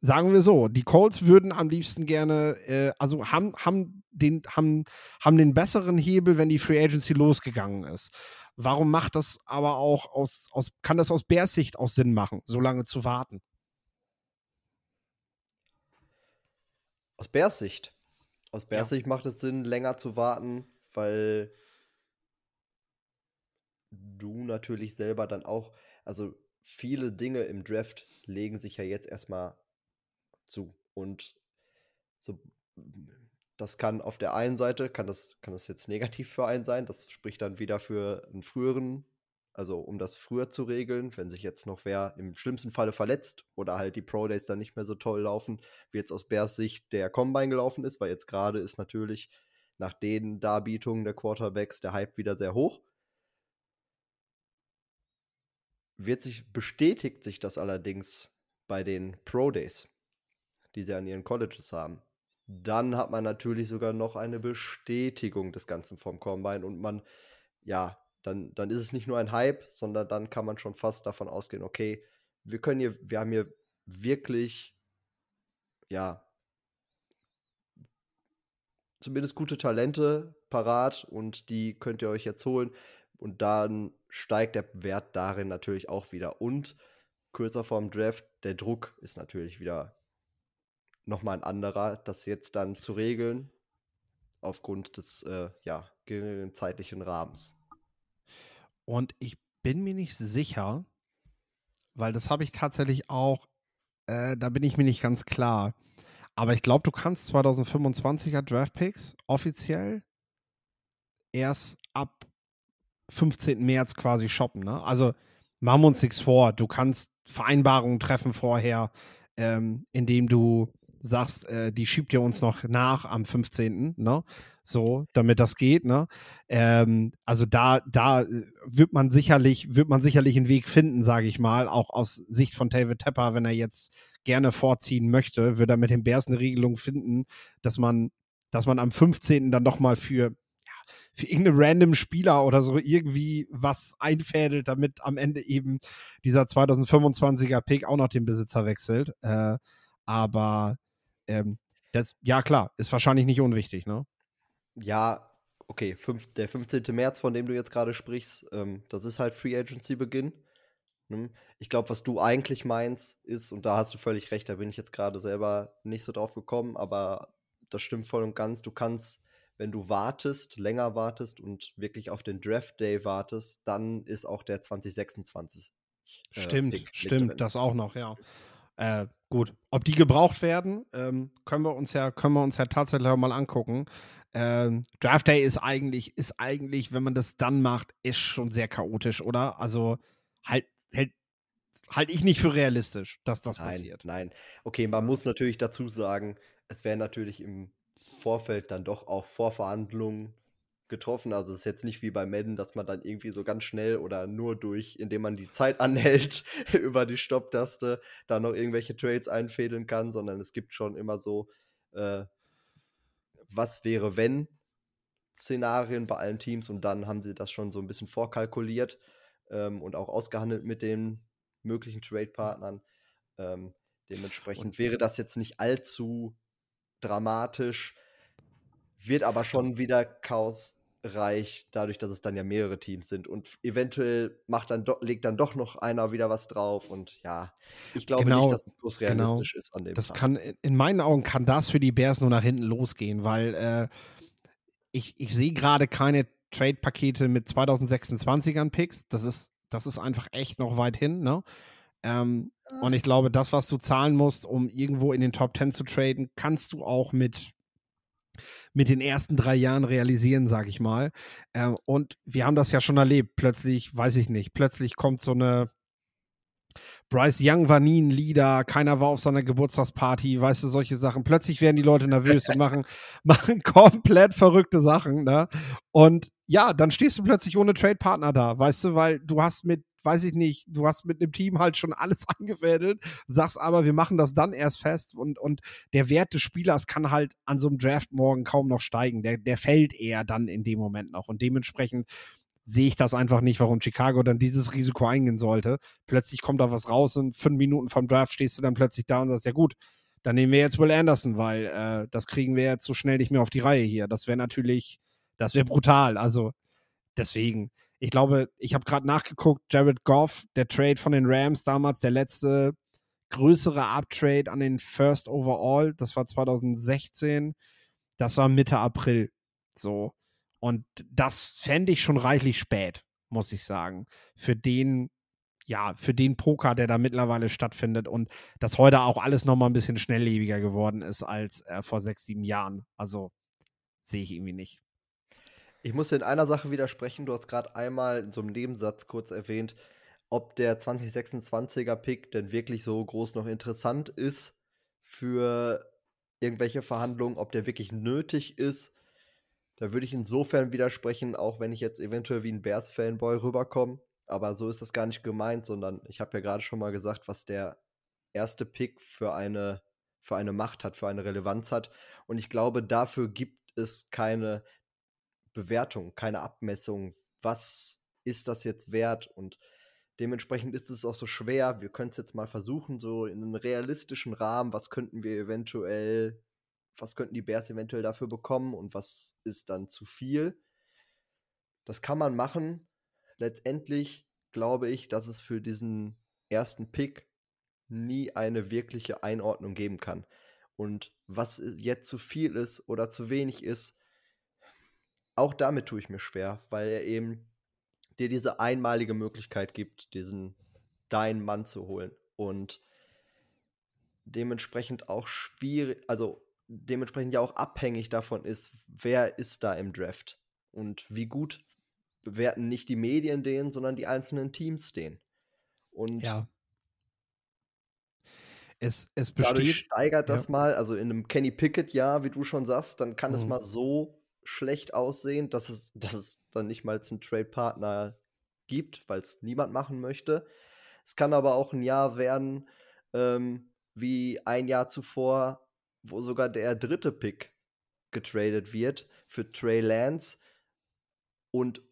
sagen wir so, die Colts würden am liebsten gerne, äh, also haben, haben, den, haben, haben den besseren Hebel, wenn die Free Agency losgegangen ist. Warum macht das aber auch aus, aus kann das aus Bears Sicht auch Sinn machen, so lange zu warten? Aus Bears Sicht. Aus Bears Sicht macht es Sinn, länger zu warten, weil du natürlich selber dann auch, also viele Dinge im Draft legen sich ja jetzt erstmal zu. Und so, das kann auf der einen Seite, kann das, kann das jetzt negativ für einen sein. Das spricht dann wieder für einen früheren, also um das früher zu regeln, wenn sich jetzt noch wer im schlimmsten Falle verletzt oder halt die Pro Days dann nicht mehr so toll laufen, wie jetzt aus Bears Sicht der Combine gelaufen ist, weil jetzt gerade ist natürlich nach den Darbietungen der Quarterbacks der Hype wieder sehr hoch. Wird sich, bestätigt sich das allerdings bei den Pro Days die sie an ihren Colleges haben. Dann hat man natürlich sogar noch eine Bestätigung des Ganzen vom Combine und man, ja, dann, dann ist es nicht nur ein Hype, sondern dann kann man schon fast davon ausgehen, okay, wir können hier, wir haben hier wirklich, ja, zumindest gute Talente parat und die könnt ihr euch jetzt holen. Und dann steigt der Wert darin natürlich auch wieder. Und kürzer vorm Draft, der Druck ist natürlich wieder nochmal ein anderer, das jetzt dann zu regeln, aufgrund des äh, ja, geringeren zeitlichen Rahmens. Und ich bin mir nicht sicher, weil das habe ich tatsächlich auch, äh, da bin ich mir nicht ganz klar. Aber ich glaube, du kannst 2025er Draftpicks offiziell erst ab 15. März quasi shoppen. Ne? Also machen wir uns nichts vor. Du kannst Vereinbarungen treffen vorher, ähm, indem du sagst, äh, die schiebt ihr uns noch nach am 15., ne? So, damit das geht, ne? Ähm, also da, da äh, wird man sicherlich, wird man sicherlich einen Weg finden, sage ich mal, auch aus Sicht von David Tepper, wenn er jetzt gerne vorziehen möchte, würde er mit den Bears eine Regelung finden, dass man, dass man am 15. dann nochmal für für irgendeinen random Spieler oder so irgendwie was einfädelt, damit am Ende eben dieser 2025er Pick auch noch den Besitzer wechselt. Äh, aber ähm, das, ja klar, ist wahrscheinlich nicht unwichtig, ne? Ja, okay, fünf, der 15. März, von dem du jetzt gerade sprichst, ähm, das ist halt Free Agency Beginn. Ne? Ich glaube, was du eigentlich meinst, ist, und da hast du völlig recht, da bin ich jetzt gerade selber nicht so drauf gekommen, aber das stimmt voll und ganz. Du kannst wenn du wartest, länger wartest und wirklich auf den Draft Day wartest, dann ist auch der 2026. Äh, stimmt, Pick stimmt, das auch noch, ja. Äh, gut, ob die gebraucht werden, ähm, können wir uns ja, können wir uns ja tatsächlich mal angucken. Ähm, Draft Day ist eigentlich, ist eigentlich, wenn man das dann macht, ist schon sehr chaotisch, oder? Also halt, halt, halte ich nicht für realistisch, dass das nein, passiert. Nein, okay, man muss natürlich dazu sagen, es wäre natürlich im Vorfeld dann doch auch Vorverhandlungen getroffen. Also es ist jetzt nicht wie bei Madden, dass man dann irgendwie so ganz schnell oder nur durch, indem man die Zeit anhält über die Stopptaste, da noch irgendwelche Trades einfädeln kann, sondern es gibt schon immer so, äh, was wäre wenn Szenarien bei allen Teams und dann haben sie das schon so ein bisschen vorkalkuliert ähm, und auch ausgehandelt mit den möglichen Trade-Partnern. Ähm, dementsprechend und wäre das jetzt nicht allzu dramatisch wird aber schon wieder chaosreich, dadurch, dass es dann ja mehrere Teams sind. Und eventuell macht dann legt dann doch noch einer wieder was drauf. Und ja, ich glaube genau, nicht, dass es groß genau. realistisch genau. ist an dem Das Tag. kann, in meinen Augen kann das für die Bears nur nach hinten losgehen, weil äh, ich, ich sehe gerade keine Trade-Pakete mit 2026ern Picks. Das ist, das ist einfach echt noch weit hin, ne? Ähm, und ich glaube, das, was du zahlen musst, um irgendwo in den Top 10 zu traden, kannst du auch mit mit den ersten drei Jahren realisieren, sage ich mal. Ähm, und wir haben das ja schon erlebt. Plötzlich, weiß ich nicht, plötzlich kommt so eine Bryce Young war nie ein Leader, keiner war auf seiner Geburtstagsparty, weißt du, solche Sachen. Plötzlich werden die Leute nervös und machen, machen komplett verrückte Sachen, ne? Und ja, dann stehst du plötzlich ohne Trade-Partner da, weißt du, weil du hast mit weiß ich nicht, du hast mit einem Team halt schon alles angefädelt, sagst aber, wir machen das dann erst fest und, und der Wert des Spielers kann halt an so einem Draft morgen kaum noch steigen. Der, der fällt eher dann in dem Moment noch. Und dementsprechend sehe ich das einfach nicht, warum Chicago dann dieses Risiko eingehen sollte. Plötzlich kommt da was raus und fünf Minuten vom Draft stehst du dann plötzlich da und sagst, ja gut, dann nehmen wir jetzt Will Anderson, weil äh, das kriegen wir jetzt so schnell nicht mehr auf die Reihe hier. Das wäre natürlich, das wäre brutal. Also deswegen, ich glaube, ich habe gerade nachgeguckt, Jared Goff, der Trade von den Rams damals, der letzte größere Uptrade an den First Overall, das war 2016, das war Mitte April. So. Und das fände ich schon reichlich spät, muss ich sagen. Für den, ja, für den Poker, der da mittlerweile stattfindet und dass heute auch alles nochmal ein bisschen schnelllebiger geworden ist als äh, vor sechs, sieben Jahren. Also sehe ich irgendwie nicht. Ich muss in einer Sache widersprechen. Du hast gerade einmal in so einem Nebensatz kurz erwähnt, ob der 2026er Pick denn wirklich so groß noch interessant ist für irgendwelche Verhandlungen, ob der wirklich nötig ist. Da würde ich insofern widersprechen, auch wenn ich jetzt eventuell wie ein Bears-Fanboy rüberkomme. Aber so ist das gar nicht gemeint, sondern ich habe ja gerade schon mal gesagt, was der erste Pick für eine, für eine Macht hat, für eine Relevanz hat. Und ich glaube, dafür gibt es keine Bewertung, keine Abmessung. Was ist das jetzt wert? Und dementsprechend ist es auch so schwer. Wir können es jetzt mal versuchen, so in einem realistischen Rahmen, was könnten wir eventuell, was könnten die Bears eventuell dafür bekommen und was ist dann zu viel. Das kann man machen. Letztendlich glaube ich, dass es für diesen ersten Pick nie eine wirkliche Einordnung geben kann. Und was jetzt zu viel ist oder zu wenig ist, auch damit tue ich mir schwer, weil er eben dir diese einmalige Möglichkeit gibt, diesen deinen Mann zu holen. Und dementsprechend auch schwierig, also dementsprechend ja auch abhängig davon ist, wer ist da im Draft und wie gut bewerten nicht die Medien den, sondern die einzelnen Teams den. Und ja. Es, es besteht, dadurch steigert das ja. mal, also in einem Kenny Pickett ja, wie du schon sagst, dann kann mhm. es mal so schlecht aussehen, dass es, dass es dann nicht mal einen Trade-Partner gibt, weil es niemand machen möchte. Es kann aber auch ein Jahr werden, ähm, wie ein Jahr zuvor, wo sogar der dritte Pick getradet wird für Trey Lance und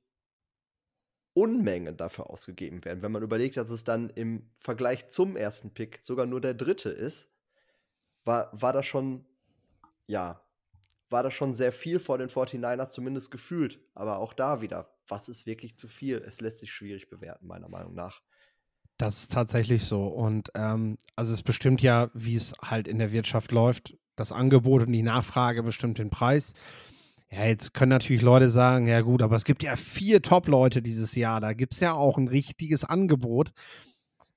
Unmengen dafür ausgegeben werden. Wenn man überlegt, dass es dann im Vergleich zum ersten Pick sogar nur der dritte ist, war, war das schon, ja, war das schon sehr viel vor den 49ers zumindest gefühlt. Aber auch da wieder, was ist wirklich zu viel? Es lässt sich schwierig bewerten, meiner Meinung nach. Das ist tatsächlich so. Und ähm, also es bestimmt ja, wie es halt in der Wirtschaft läuft. Das Angebot und die Nachfrage bestimmt den Preis. Ja, jetzt können natürlich Leute sagen, ja gut, aber es gibt ja vier Top-Leute dieses Jahr. Da gibt es ja auch ein richtiges Angebot.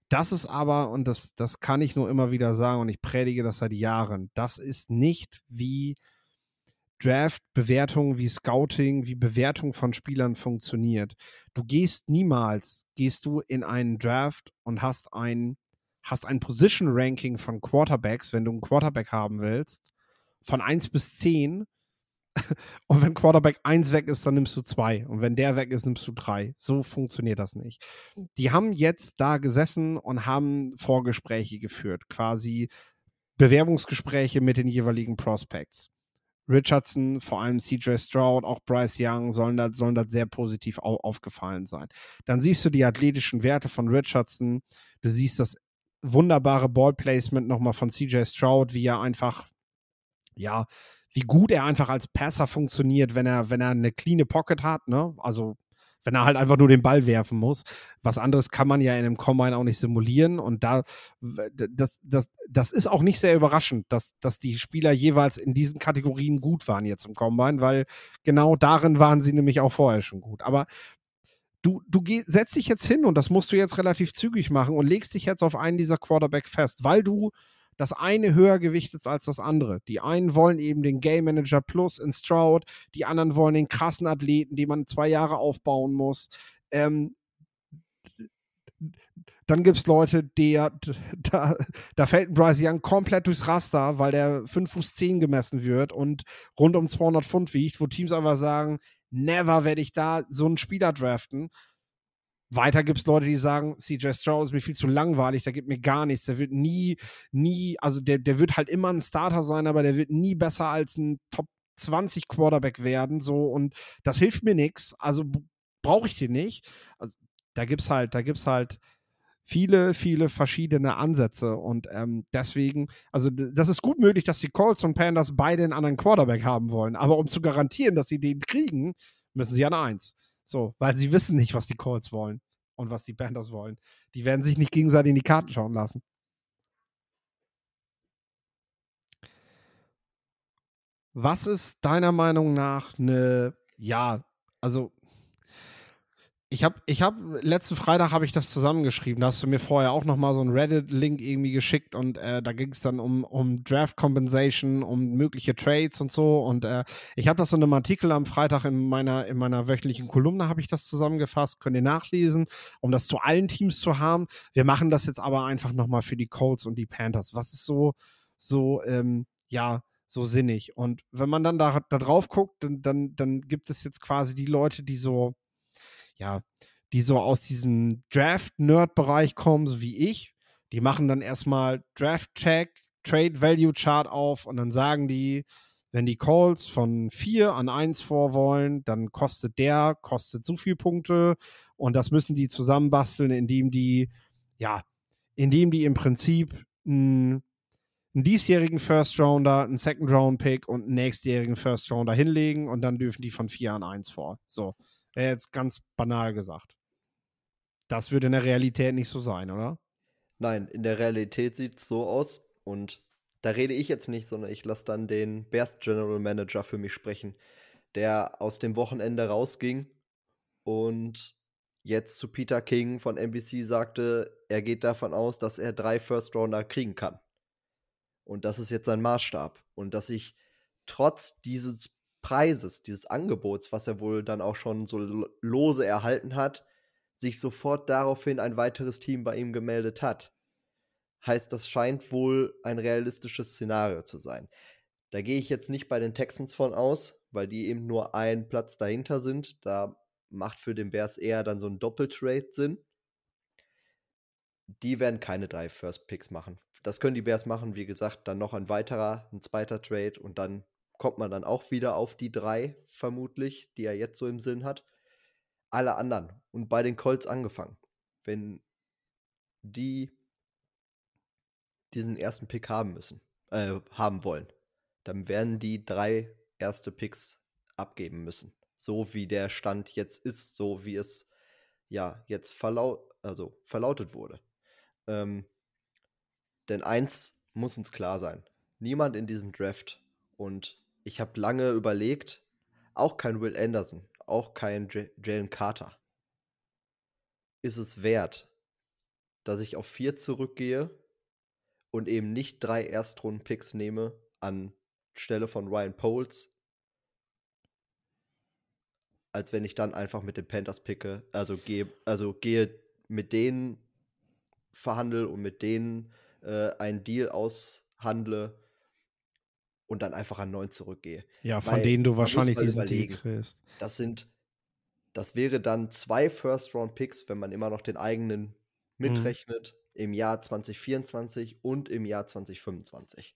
Das ist aber, und das, das kann ich nur immer wieder sagen, und ich predige das seit Jahren, das ist nicht wie Draft-Bewertung, wie Scouting, wie Bewertung von Spielern funktioniert. Du gehst niemals, gehst du in einen Draft und hast ein, hast ein Position-Ranking von Quarterbacks, wenn du einen Quarterback haben willst, von 1 bis 10 und wenn Quarterback 1 weg ist, dann nimmst du 2. Und wenn der weg ist, nimmst du 3. So funktioniert das nicht. Die haben jetzt da gesessen und haben Vorgespräche geführt, quasi Bewerbungsgespräche mit den jeweiligen Prospects. Richardson, vor allem CJ Stroud, auch Bryce Young sollen da sollen das sehr positiv au aufgefallen sein. Dann siehst du die athletischen Werte von Richardson, du siehst das wunderbare Ballplacement nochmal von CJ Stroud, wie er einfach, ja, wie gut er einfach als Passer funktioniert, wenn er, wenn er eine cleane Pocket hat, ne? Also wenn er halt einfach nur den Ball werfen muss. Was anderes kann man ja in einem Combine auch nicht simulieren. Und da, das, das, das ist auch nicht sehr überraschend, dass, dass die Spieler jeweils in diesen Kategorien gut waren jetzt im Combine, weil genau darin waren sie nämlich auch vorher schon gut. Aber du, du geh, setzt dich jetzt hin und das musst du jetzt relativ zügig machen und legst dich jetzt auf einen dieser Quarterback fest, weil du das eine höher gewichtet als das andere. Die einen wollen eben den Game Manager Plus in Stroud, die anderen wollen den krassen Athleten, den man zwei Jahre aufbauen muss. Ähm, dann gibt es Leute, der, da, da fällt Bryce Young komplett durchs Raster, weil der 5 Fuß 10 gemessen wird und rund um 200 Pfund wiegt, wo Teams einfach sagen, never werde ich da so einen Spieler draften. Weiter gibt es Leute, die sagen, CJ Stroud ist mir viel zu langweilig, der gibt mir gar nichts. Der wird nie, nie, also der, der wird halt immer ein Starter sein, aber der wird nie besser als ein Top 20 Quarterback werden. So, und das hilft mir nichts. Also brauche ich den nicht. Also, da gibt's halt, da gibt's halt viele, viele verschiedene Ansätze. Und ähm, deswegen, also das ist gut möglich, dass die Colts und Panthers beide einen anderen Quarterback haben wollen. Aber um zu garantieren, dass sie den kriegen, müssen sie an eins. So, weil sie wissen nicht, was die Colts wollen und was die Panthers wollen. Die werden sich nicht gegenseitig in die Karten schauen lassen. Was ist deiner Meinung nach eine, ja, also ich habe, ich habe, letzten Freitag habe ich das zusammengeschrieben. Da hast du mir vorher auch nochmal so einen Reddit-Link irgendwie geschickt und äh, da ging es dann um, um Draft Compensation, um mögliche Trades und so. Und äh, ich habe das in einem Artikel am Freitag in meiner, in meiner wöchentlichen Kolumne habe ich das zusammengefasst. Könnt ihr nachlesen, um das zu allen Teams zu haben. Wir machen das jetzt aber einfach nochmal für die Colts und die Panthers. Was ist so, so, ähm, ja, so sinnig. Und wenn man dann da, da drauf guckt, dann, dann, dann gibt es jetzt quasi die Leute, die so ja, die so aus diesem Draft-Nerd-Bereich kommen, so wie ich, die machen dann erstmal Draft-Check, Trade-Value-Chart auf und dann sagen die, wenn die Calls von 4 an 1 vor wollen, dann kostet der, kostet so viel Punkte und das müssen die zusammenbasteln, indem die, ja, indem die im Prinzip einen, einen diesjährigen First Rounder, einen Second Round Pick und einen nächstjährigen First Rounder hinlegen und dann dürfen die von 4 an 1 vor. So. Wäre jetzt ganz banal gesagt. Das würde in der Realität nicht so sein, oder? Nein, in der Realität sieht es so aus und da rede ich jetzt nicht, sondern ich lasse dann den Bears General Manager für mich sprechen, der aus dem Wochenende rausging und jetzt zu Peter King von NBC sagte, er geht davon aus, dass er drei First Rounder kriegen kann. Und das ist jetzt sein Maßstab. Und dass ich trotz dieses Preises, dieses Angebots, was er wohl dann auch schon so lose erhalten hat, sich sofort daraufhin ein weiteres Team bei ihm gemeldet hat. Heißt, das scheint wohl ein realistisches Szenario zu sein. Da gehe ich jetzt nicht bei den Texans von aus, weil die eben nur einen Platz dahinter sind. Da macht für den Bears eher dann so ein Doppeltrade Sinn. Die werden keine drei First Picks machen. das können die Bears machen, wie gesagt, dann noch ein weiterer, ein zweiter Trade und dann kommt man dann auch wieder auf die drei, vermutlich, die er jetzt so im Sinn hat. Alle anderen und bei den Colts angefangen. Wenn die diesen ersten Pick haben müssen, äh, haben wollen, dann werden die drei erste Picks abgeben müssen. So wie der Stand jetzt ist, so wie es ja jetzt verlaut, also verlautet wurde. Ähm, denn eins muss uns klar sein: Niemand in diesem Draft und ich habe lange überlegt, auch kein Will Anderson, auch kein Jalen Carter, ist es wert, dass ich auf vier zurückgehe und eben nicht drei Erstrunden-Picks nehme anstelle von Ryan Poles, als wenn ich dann einfach mit den Panthers picke, also gehe, also gehe mit denen verhandle und mit denen äh, einen Deal aushandle und dann einfach an neun zurückgehe. Ja, von Weil, denen du wahrscheinlich diesen Deal kriegst. Das sind, das wäre dann zwei First-Round-Picks, wenn man immer noch den eigenen mhm. mitrechnet, mhm. im Jahr 2024 und im Jahr 2025.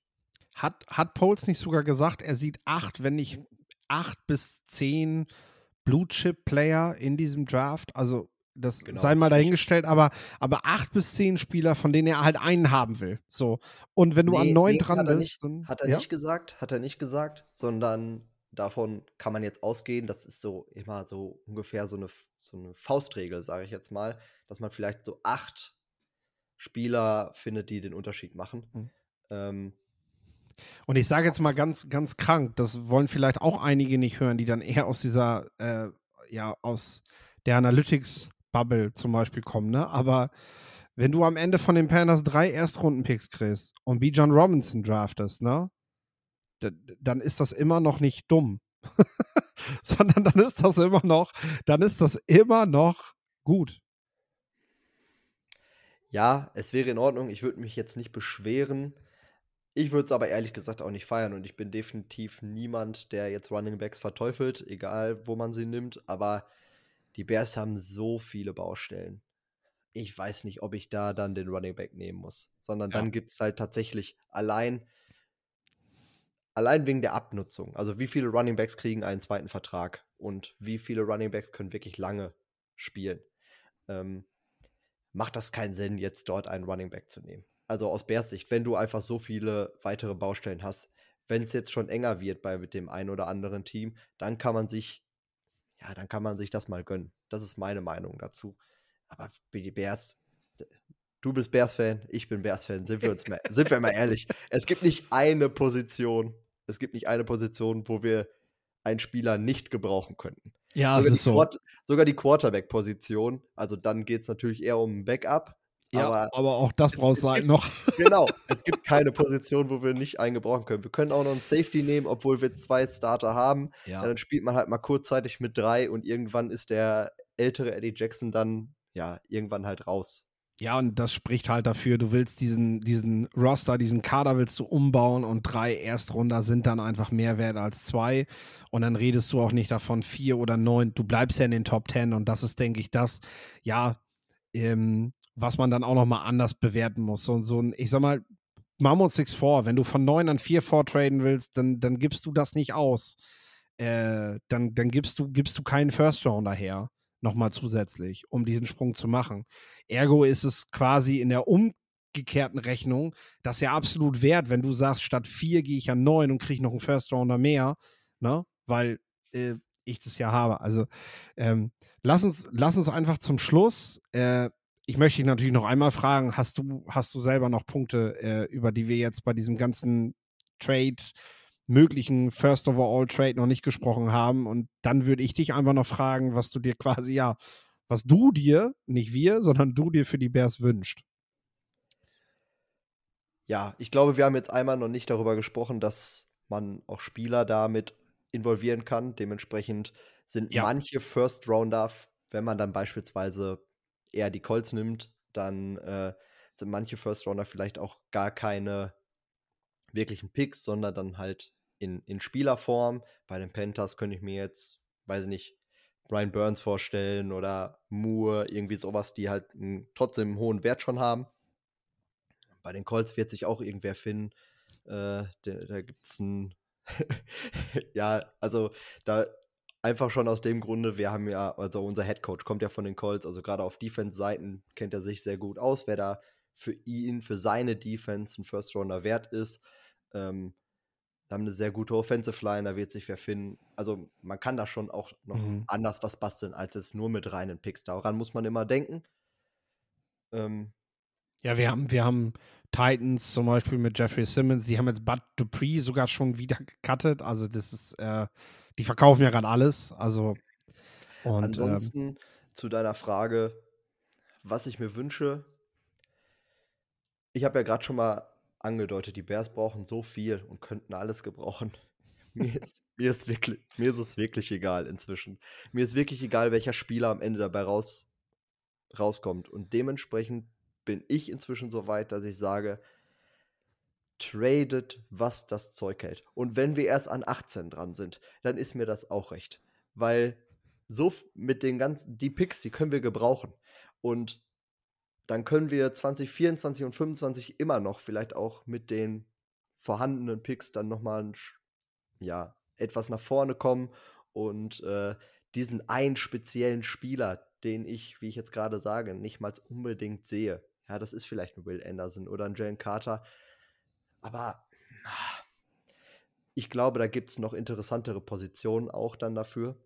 Hat, hat Poles nicht sogar gesagt, er sieht acht, wenn nicht acht bis zehn Blue-Chip-Player in diesem Draft? Also das genau, sei mal dahingestellt, aber, aber acht bis zehn Spieler, von denen er halt einen haben will. So. Und wenn du nee, an neun nee, dran bist. Nicht, dann, hat er ja? nicht gesagt, hat er nicht gesagt, sondern davon kann man jetzt ausgehen, das ist so immer so ungefähr so eine, so eine Faustregel, sage ich jetzt mal, dass man vielleicht so acht Spieler findet, die den Unterschied machen. Mhm. Ähm, und ich sage jetzt mal ganz, ganz krank, das wollen vielleicht auch einige nicht hören, die dann eher aus dieser, äh, ja, aus der Analytics Bubble zum Beispiel kommen, ne? Aber wenn du am Ende von den Panthers drei Erstrunden-Picks kriegst und B. John Robinson draftest, ne? Dann ist das immer noch nicht dumm. Sondern dann ist das immer noch, dann ist das immer noch gut. Ja, es wäre in Ordnung. Ich würde mich jetzt nicht beschweren. Ich würde es aber ehrlich gesagt auch nicht feiern und ich bin definitiv niemand, der jetzt Running Backs verteufelt, egal wo man sie nimmt. Aber die Bears haben so viele Baustellen. Ich weiß nicht, ob ich da dann den Running Back nehmen muss, sondern ja. dann gibt es halt tatsächlich allein, allein wegen der Abnutzung. Also wie viele Running Backs kriegen einen zweiten Vertrag und wie viele Running Backs können wirklich lange spielen. Ähm, macht das keinen Sinn, jetzt dort einen Running Back zu nehmen. Also aus Bears Sicht, wenn du einfach so viele weitere Baustellen hast, wenn es jetzt schon enger wird bei mit dem einen oder anderen Team, dann kann man sich ja, dann kann man sich das mal gönnen. Das ist meine Meinung dazu. Aber die Bears, du bist Bears-Fan, ich bin Bears-Fan, sind wir uns mal, sind wir mal ehrlich. Es gibt nicht eine Position, es gibt nicht eine Position, wo wir einen Spieler nicht gebrauchen könnten. Ja, sogar, die, so. Quart sogar die Quarterback-Position, also dann geht es natürlich eher um ein Backup, ja, aber, aber auch das brauchst du halt noch. Genau, es gibt keine Position, wo wir nicht einen gebrauchen können. Wir können auch noch einen Safety nehmen, obwohl wir zwei Starter haben. Ja. ja. dann spielt man halt mal kurzzeitig mit drei und irgendwann ist der ältere Eddie Jackson dann, ja, irgendwann halt raus. Ja, und das spricht halt dafür, du willst diesen, diesen Roster, diesen Kader willst du umbauen und drei Erstrunder sind dann einfach mehr wert als zwei. Und dann redest du auch nicht davon vier oder neun. Du bleibst ja in den Top Ten und das ist, denke ich, das, ja, ähm, was man dann auch nochmal anders bewerten muss. So, so ein, ich sag mal, machen wir vor, wenn du von 9 an 4 vortraden willst, dann, dann gibst du das nicht aus. Äh, dann, dann gibst du, gibst du keinen First Rounder her, nochmal zusätzlich, um diesen Sprung zu machen. Ergo ist es quasi in der umgekehrten Rechnung das ja absolut wert, wenn du sagst, statt 4 gehe ich an 9 und kriege noch einen First Rounder mehr, ne? Weil äh, ich das ja habe. Also ähm, lass, uns, lass uns einfach zum Schluss äh, ich möchte dich natürlich noch einmal fragen, hast du, hast du selber noch Punkte, äh, über die wir jetzt bei diesem ganzen Trade, möglichen First Overall Trade noch nicht gesprochen haben? Und dann würde ich dich einfach noch fragen, was du dir quasi, ja, was du dir, nicht wir, sondern du dir für die Bears wünscht. Ja, ich glaube, wir haben jetzt einmal noch nicht darüber gesprochen, dass man auch Spieler damit involvieren kann. Dementsprechend sind ja. manche First Rounder, wenn man dann beispielsweise eher die Colts nimmt, dann äh, sind manche First Rounder vielleicht auch gar keine wirklichen Picks, sondern dann halt in, in Spielerform. Bei den Panthers könnte ich mir jetzt, weiß ich nicht, Brian Burns vorstellen oder Moore, irgendwie sowas, die halt einen, trotzdem einen hohen Wert schon haben. Bei den Colts wird sich auch irgendwer finden. Äh, da da gibt es ein. ja, also da einfach schon aus dem Grunde, wir haben ja, also unser Head Coach kommt ja von den Colts, also gerade auf Defense-Seiten kennt er sich sehr gut aus, wer da für ihn, für seine Defense ein First-Rounder wert ist. Ähm, haben eine sehr gute Offensive Line, da wird sich wer finden. Also man kann da schon auch noch Mhm. anders was basteln, als es nur mit reinen Picks. Daran muss man immer denken. Ähm, Ja, wir haben, wir haben Titans zum Beispiel mit Jeffrey Simmons, die haben jetzt Bud Dupree sogar schon wieder gecuttet. Also das ist, äh, die verkaufen ja gerade alles. Also und ähm, ansonsten zu deiner Frage, was ich mir wünsche. Ich habe ja gerade schon mal angedeutet, die Bears brauchen so viel und könnten alles gebrauchen. Mir ist, mir, ist wirklich, mir ist es wirklich egal inzwischen. Mir ist wirklich egal, welcher Spieler am Ende dabei raus, rauskommt. Und dementsprechend bin ich inzwischen so weit, dass ich sage, tradet, was das Zeug hält. Und wenn wir erst an 18 dran sind, dann ist mir das auch recht. Weil so mit den ganzen, die Picks, die können wir gebrauchen. Und dann können wir 2024 und 25 immer noch vielleicht auch mit den vorhandenen Picks dann nochmal ein, ja, etwas nach vorne kommen und äh, diesen einen speziellen Spieler, den ich, wie ich jetzt gerade sage, nicht mal unbedingt sehe. Ja, das ist vielleicht ein Will Anderson oder ein Jalen Carter. Aber ah, ich glaube, da gibt es noch interessantere Positionen auch dann dafür.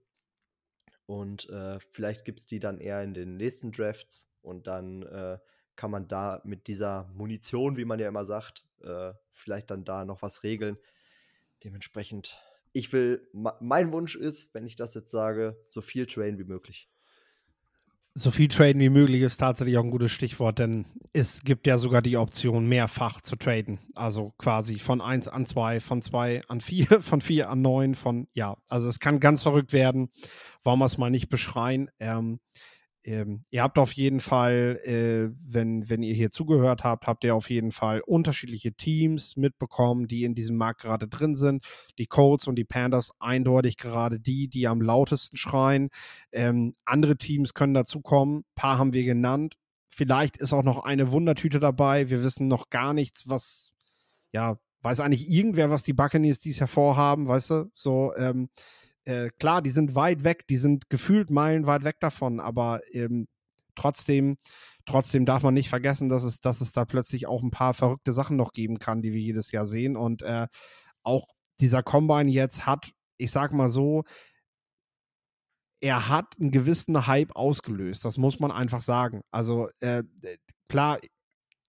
Und äh, vielleicht gibt es die dann eher in den nächsten Drafts und dann äh, kann man da mit dieser Munition, wie man ja immer sagt, äh, vielleicht dann da noch was regeln. Dementsprechend, ich will, mein Wunsch ist, wenn ich das jetzt sage, so viel traden wie möglich. So viel traden wie möglich ist tatsächlich auch ein gutes Stichwort, denn es gibt ja sogar die Option, mehrfach zu traden. Also quasi von 1 an 2, von 2 an 4, von 4 an 9, von, ja, also es kann ganz verrückt werden. Wollen wir es mal nicht beschreien. Ähm, ähm, ihr habt auf jeden Fall, äh, wenn, wenn ihr hier zugehört habt, habt ihr auf jeden Fall unterschiedliche Teams mitbekommen, die in diesem Markt gerade drin sind. Die Colts und die Panthers eindeutig gerade die, die am lautesten schreien. Ähm, andere Teams können dazukommen. Ein paar haben wir genannt. Vielleicht ist auch noch eine Wundertüte dabei. Wir wissen noch gar nichts, was, ja, weiß eigentlich irgendwer, was die Buccaneers dies Jahr vorhaben, weißt du? So, ähm, äh, klar, die sind weit weg, die sind gefühlt meilenweit weg davon, aber ähm, trotzdem, trotzdem darf man nicht vergessen, dass es, dass es da plötzlich auch ein paar verrückte Sachen noch geben kann, die wir jedes Jahr sehen. Und äh, auch dieser Combine jetzt hat, ich sag mal so, er hat einen gewissen Hype ausgelöst. Das muss man einfach sagen. Also äh, klar,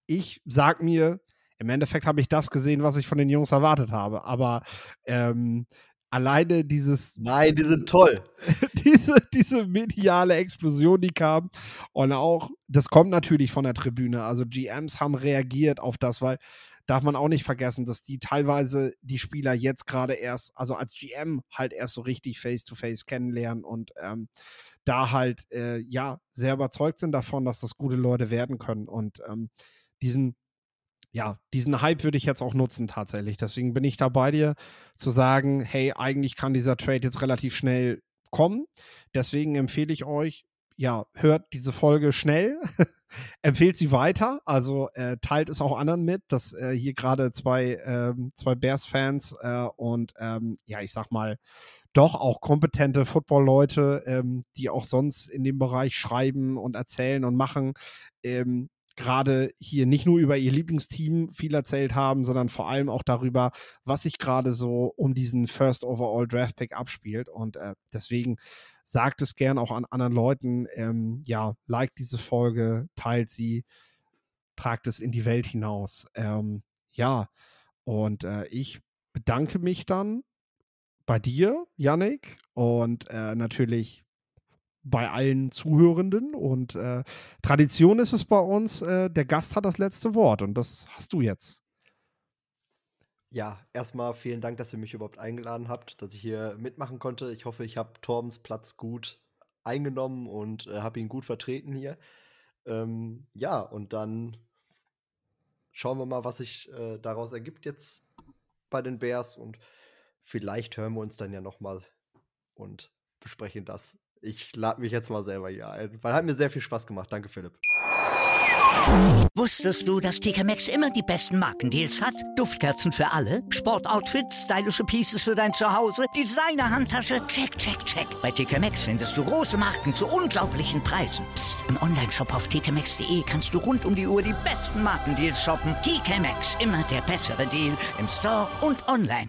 ich sag mir, im Endeffekt habe ich das gesehen, was ich von den Jungs erwartet habe. Aber ähm, alleine dieses Nein, die sind toll. diese, diese mediale Explosion, die kam. Und auch, das kommt natürlich von der Tribüne. Also GMs haben reagiert auf das, weil darf man auch nicht vergessen, dass die teilweise die Spieler jetzt gerade erst, also als GM halt erst so richtig face-to-face kennenlernen und ähm, da halt, äh, ja, sehr überzeugt sind davon, dass das gute Leute werden können. Und ähm, diesen, ja, diesen Hype würde ich jetzt auch nutzen tatsächlich. Deswegen bin ich da bei dir zu sagen, hey, eigentlich kann dieser Trade jetzt relativ schnell kommen. Deswegen empfehle ich euch, ja, hört diese Folge schnell, empfehlt sie weiter, also äh, teilt es auch anderen mit, dass äh, hier gerade zwei, ähm, zwei Bears-Fans äh, und ähm, ja, ich sag mal, doch auch kompetente Football-Leute, ähm, die auch sonst in dem Bereich schreiben und erzählen und machen, ähm, gerade hier nicht nur über ihr Lieblingsteam viel erzählt haben, sondern vor allem auch darüber, was sich gerade so um diesen First Overall Draft Pick abspielt. Und äh, deswegen sagt es gern auch an anderen Leuten. Ähm, ja, liked diese Folge, teilt sie, tragt es in die Welt hinaus. Ähm, ja, und äh, ich bedanke mich dann bei dir, Yannick, und äh, natürlich bei allen Zuhörenden. Und äh, Tradition ist es bei uns, äh, der Gast hat das letzte Wort und das hast du jetzt. Ja, erstmal vielen Dank, dass ihr mich überhaupt eingeladen habt, dass ich hier mitmachen konnte. Ich hoffe, ich habe Torbens Platz gut eingenommen und äh, habe ihn gut vertreten hier. Ähm, ja, und dann schauen wir mal, was sich äh, daraus ergibt jetzt bei den Bears und vielleicht hören wir uns dann ja noch mal und besprechen das. Ich lade mich jetzt mal selber hier ein, weil hat mir sehr viel Spaß gemacht. Danke, Philipp. Wusstest du, dass TK Maxx immer die besten Markendeals hat? Duftkerzen für alle, Sportoutfits, stylische Pieces für dein Zuhause, Designer-Handtasche, check, check, check. Bei TK Maxx findest du große Marken zu unglaublichen Preisen. Psst. im Onlineshop auf tkmaxx.de kannst du rund um die Uhr die besten Markendeals shoppen. TK Maxx, immer der bessere Deal im Store und online.